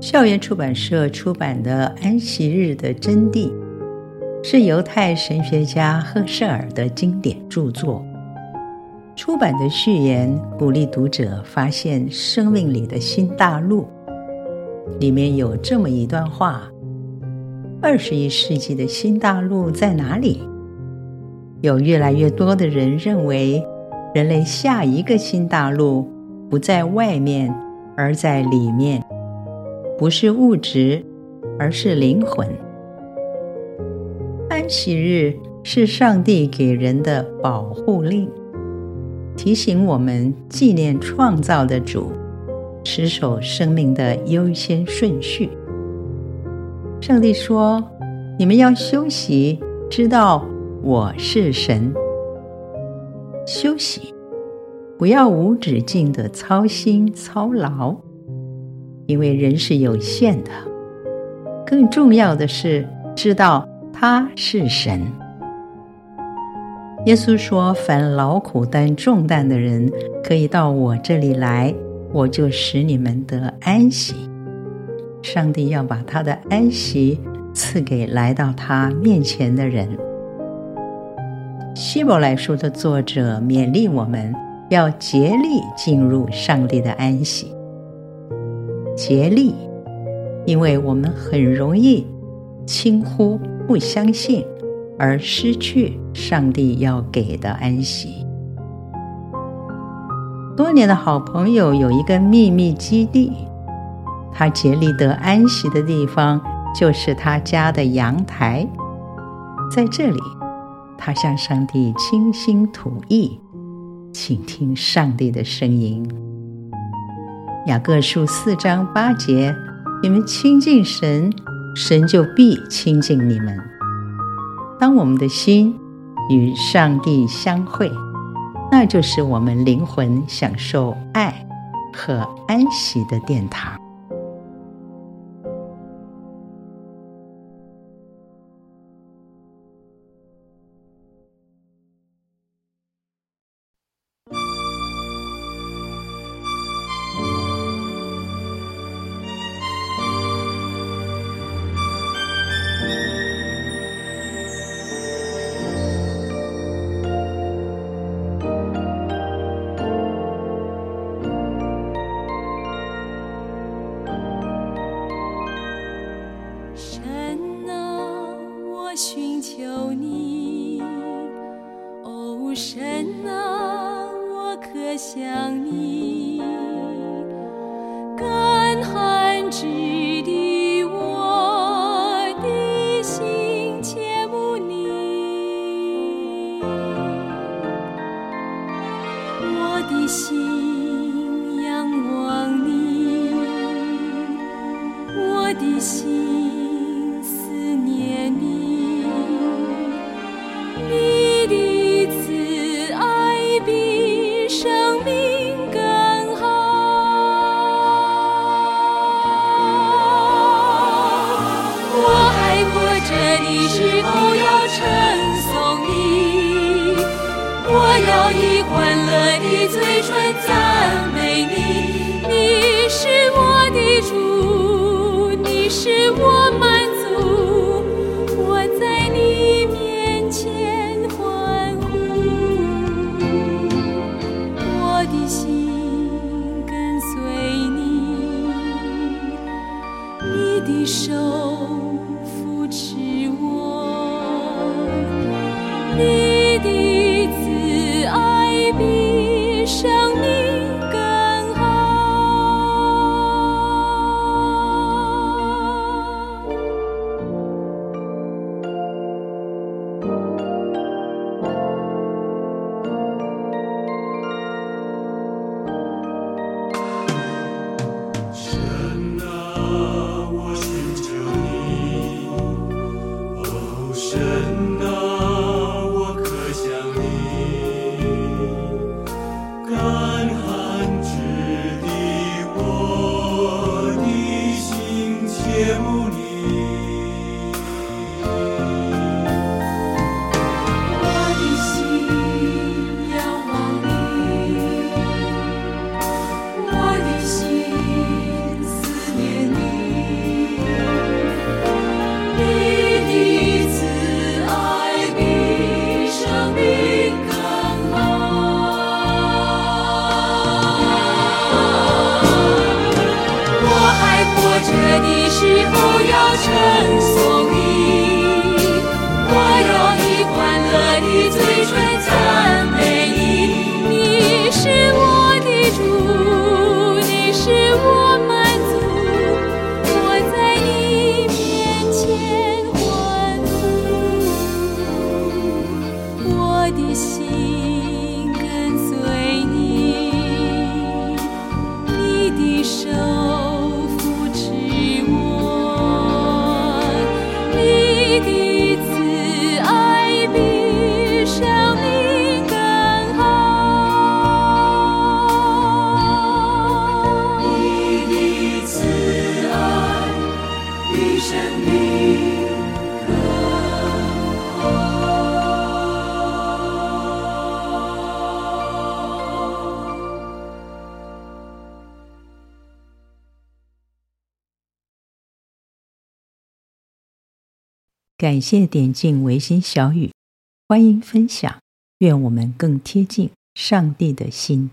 校园出版社出版的《安息日的真谛》，是犹太神学家赫舍尔的经典著作。出版的序言鼓励读者发现生命里的新大陆。里面有这么一段话：二十一世纪的新大陆在哪里？有越来越多的人认为，人类下一个新大陆不在外面，而在里面，不是物质，而是灵魂。安息日是上帝给人的保护令。提醒我们纪念创造的主，持守生命的优先顺序。上帝说：“你们要休息，知道我是神。休息，不要无止境的操心操劳，因为人是有限的。更重要的是，知道他是神。”耶稣说：“凡劳苦担重担的人，可以到我这里来，我就使你们得安息。”上帝要把他的安息赐给来到他面前的人。希伯来书的作者勉励我们要竭力进入上帝的安息。竭力，因为我们很容易轻忽、不相信。而失去上帝要给的安息。多年的好朋友有一个秘密基地，他竭力得安息的地方就是他家的阳台。在这里，他向上帝倾心吐意，倾听上帝的声音。雅各书四章八节：你们亲近神，神就必亲近你们。当我们的心与上帝相会，那就是我们灵魂享受爱和安息的殿堂。寻求你，哦，神啊，我可想你，要以欢乐的嘴唇赞美你，你是我的主，你是我满足，我在你面前欢呼，我的心跟随你，你的手扶持我。你的闭上这的时候要称颂你。感谢点进维心小语，欢迎分享，愿我们更贴近上帝的心。